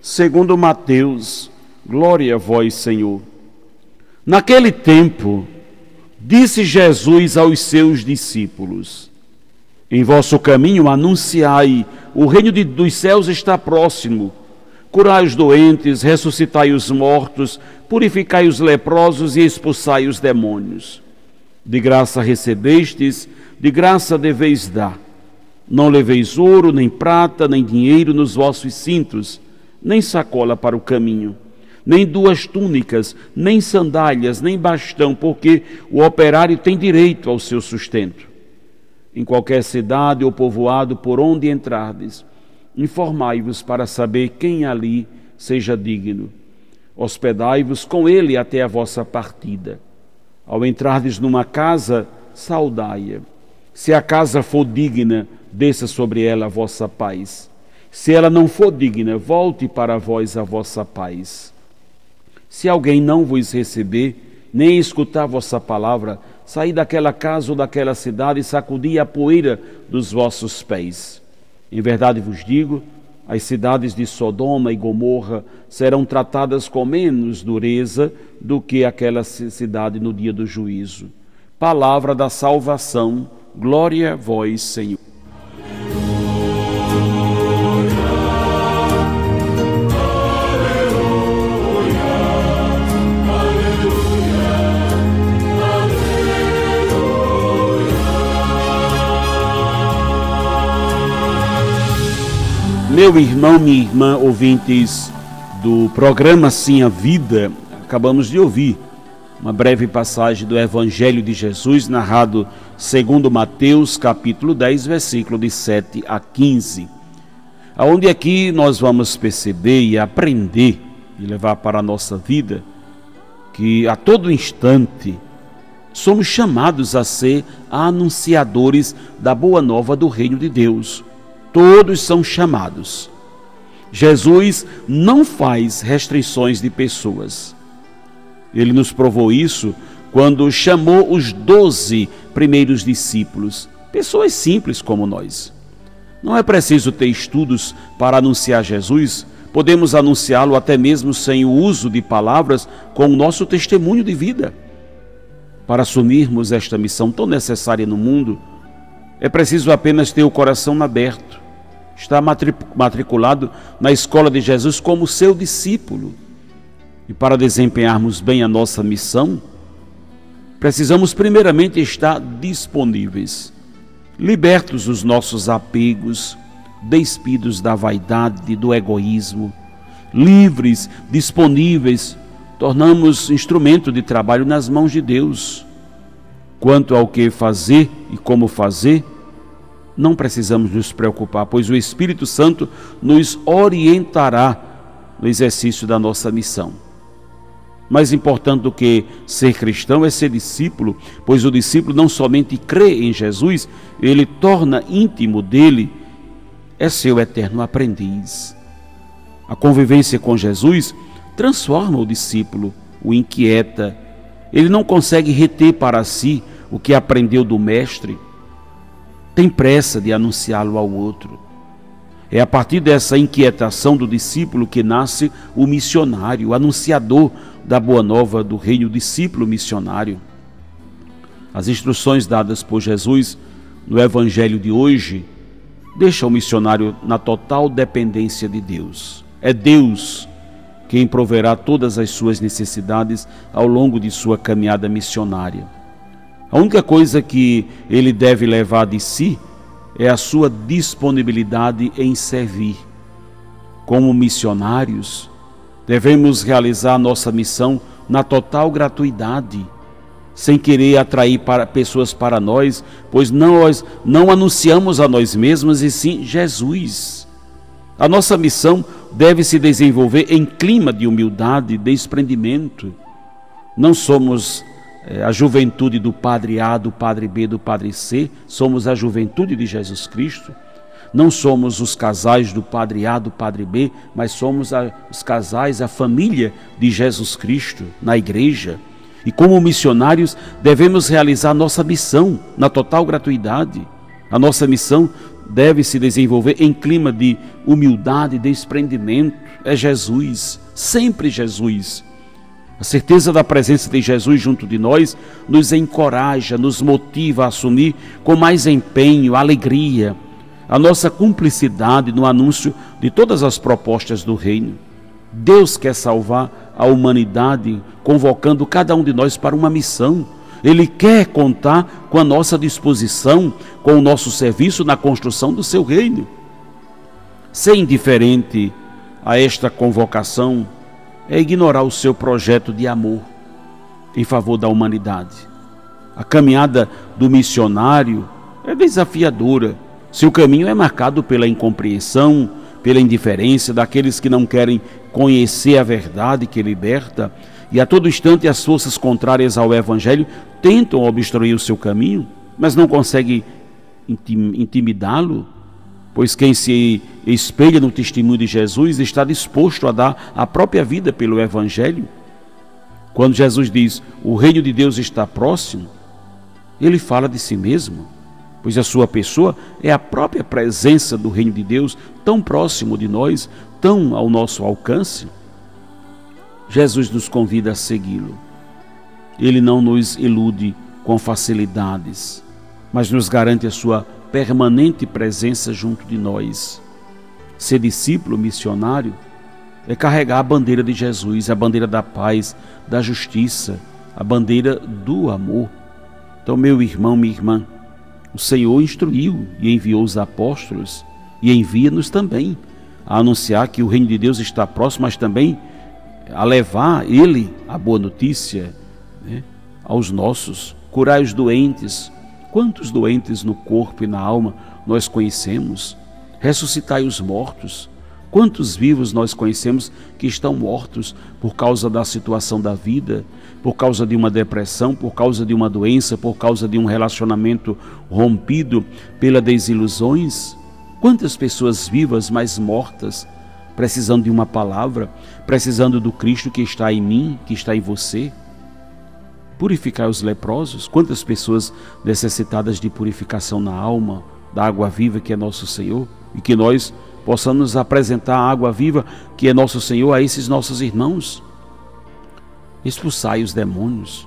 segundo Mateus. Glória a vós, Senhor. Naquele tempo, disse Jesus aos seus discípulos: Em vosso caminho anunciai, o reino de, dos céus está próximo. Curai os doentes, ressuscitai os mortos, purificai os leprosos e expulsai os demônios. De graça recebestes, de graça deveis dar. Não leveis ouro, nem prata, nem dinheiro nos vossos cintos, nem sacola para o caminho, nem duas túnicas, nem sandálias, nem bastão, porque o operário tem direito ao seu sustento. Em qualquer cidade ou povoado por onde entrardes, informai-vos para saber quem ali seja digno. Hospedai-vos com ele até a vossa partida. Ao entrardes numa casa, saudai-a. Se a casa for digna, desça sobre ela a vossa paz. Se ela não for digna, volte para vós a vossa paz. Se alguém não vos receber, nem escutar vossa palavra, saí daquela casa ou daquela cidade e sacudi a poeira dos vossos pés. Em verdade vos digo, as cidades de Sodoma e Gomorra serão tratadas com menos dureza do que aquela cidade no dia do juízo. Palavra da salvação, glória a vós, Senhor. Meu irmão, minha irmã, ouvintes do programa Sim a Vida, acabamos de ouvir uma breve passagem do Evangelho de Jesus, narrado segundo Mateus, capítulo 10, versículo de 7 a 15. Aonde aqui nós vamos perceber e aprender e levar para a nossa vida que a todo instante somos chamados a ser anunciadores da boa nova do reino de Deus Todos são chamados. Jesus não faz restrições de pessoas. Ele nos provou isso quando chamou os doze primeiros discípulos, pessoas simples como nós. Não é preciso ter estudos para anunciar Jesus, podemos anunciá-lo até mesmo sem o uso de palavras, com o nosso testemunho de vida. Para assumirmos esta missão tão necessária no mundo, é preciso apenas ter o coração aberto está matriculado na escola de Jesus como seu discípulo. E para desempenharmos bem a nossa missão, precisamos primeiramente estar disponíveis, libertos dos nossos apegos, despidos da vaidade, do egoísmo, livres, disponíveis, tornamos instrumento de trabalho nas mãos de Deus. Quanto ao que fazer e como fazer, não precisamos nos preocupar, pois o Espírito Santo nos orientará no exercício da nossa missão. Mais importante do que ser cristão é ser discípulo, pois o discípulo não somente crê em Jesus, ele torna íntimo dele, é seu eterno aprendiz. A convivência com Jesus transforma o discípulo, o inquieta. Ele não consegue reter para si o que aprendeu do Mestre tem pressa de anunciá-lo ao outro. É a partir dessa inquietação do discípulo que nasce o missionário, o anunciador da boa nova do reino, o discípulo missionário. As instruções dadas por Jesus no evangelho de hoje deixam o missionário na total dependência de Deus. É Deus quem proverá todas as suas necessidades ao longo de sua caminhada missionária. A única coisa que ele deve levar de si é a sua disponibilidade em servir. Como missionários, devemos realizar nossa missão na total gratuidade, sem querer atrair para pessoas para nós, pois nós não anunciamos a nós mesmos e sim Jesus. A nossa missão deve se desenvolver em clima de humildade desprendimento. Não somos a juventude do Padre A, do Padre B, do Padre C, somos a juventude de Jesus Cristo. Não somos os casais do Padre A, do Padre B, mas somos a, os casais, a família de Jesus Cristo na igreja. E como missionários, devemos realizar nossa missão na total gratuidade. A nossa missão deve se desenvolver em clima de humildade e desprendimento. É Jesus, sempre Jesus. A certeza da presença de Jesus junto de nós nos encoraja, nos motiva a assumir com mais empenho, alegria, a nossa cumplicidade no anúncio de todas as propostas do Reino. Deus quer salvar a humanidade, convocando cada um de nós para uma missão. Ele quer contar com a nossa disposição, com o nosso serviço na construção do seu reino. Ser indiferente a esta convocação é ignorar o seu projeto de amor em favor da humanidade. A caminhada do missionário é desafiadora. Seu caminho é marcado pela incompreensão, pela indiferença daqueles que não querem conhecer a verdade que liberta, e a todo instante as forças contrárias ao Evangelho tentam obstruir o seu caminho, mas não conseguem intimidá-lo pois quem se espelha no testemunho de Jesus está disposto a dar a própria vida pelo Evangelho. Quando Jesus diz o reino de Deus está próximo, ele fala de si mesmo, pois a sua pessoa é a própria presença do reino de Deus tão próximo de nós, tão ao nosso alcance. Jesus nos convida a segui-lo. Ele não nos ilude com facilidades, mas nos garante a sua permanente presença junto de nós. Ser discípulo missionário é carregar a bandeira de Jesus, a bandeira da paz, da justiça, a bandeira do amor. Então, meu irmão, minha irmã, o Senhor instruiu e enviou os apóstolos e envia-nos também a anunciar que o reino de Deus está próximo, mas também a levar Ele a boa notícia né, aos nossos, curar os doentes, Quantos doentes no corpo e na alma nós conhecemos? Ressuscitai os mortos. Quantos vivos nós conhecemos que estão mortos por causa da situação da vida, por causa de uma depressão, por causa de uma doença, por causa de um relacionamento rompido pela desilusões? Quantas pessoas vivas, mas mortas, precisando de uma palavra, precisando do Cristo que está em mim, que está em você? Purificar os leprosos. Quantas pessoas necessitadas de purificação na alma, da água viva que é nosso Senhor, e que nós possamos apresentar a água viva que é nosso Senhor a esses nossos irmãos. Expulsai os demônios.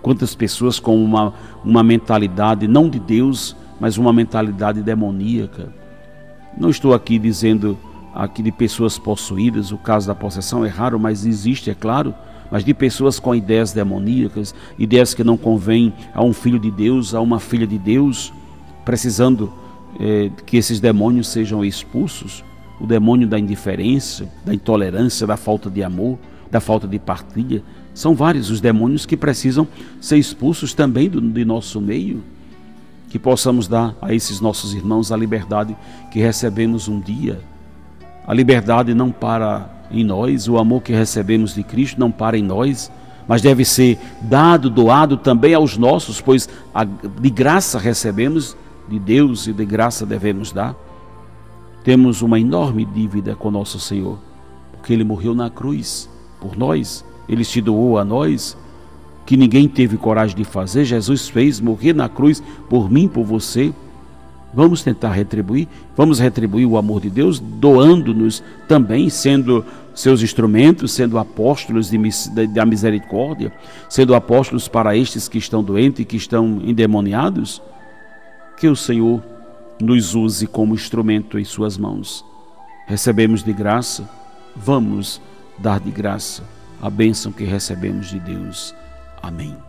Quantas pessoas com uma, uma mentalidade não de Deus, mas uma mentalidade demoníaca. Não estou aqui dizendo aqui de pessoas possuídas, o caso da possessão é raro, mas existe, é claro mas de pessoas com ideias demoníacas, ideias que não convêm a um filho de Deus, a uma filha de Deus, precisando é, que esses demônios sejam expulsos o demônio da indiferença, da intolerância, da falta de amor, da falta de partilha. São vários os demônios que precisam ser expulsos também do, de nosso meio. Que possamos dar a esses nossos irmãos a liberdade que recebemos um dia. A liberdade não para em nós, o amor que recebemos de Cristo não para em nós, mas deve ser dado, doado também aos nossos, pois de graça recebemos de Deus e de graça devemos dar. Temos uma enorme dívida com nosso Senhor, porque Ele morreu na cruz por nós, Ele se doou a nós, que ninguém teve coragem de fazer, Jesus fez morrer na cruz por mim, por você Vamos tentar retribuir, vamos retribuir o amor de Deus, doando-nos também, sendo seus instrumentos, sendo apóstolos da misericórdia, sendo apóstolos para estes que estão doentes e que estão endemoniados. Que o Senhor nos use como instrumento em Suas mãos. Recebemos de graça, vamos dar de graça a bênção que recebemos de Deus. Amém.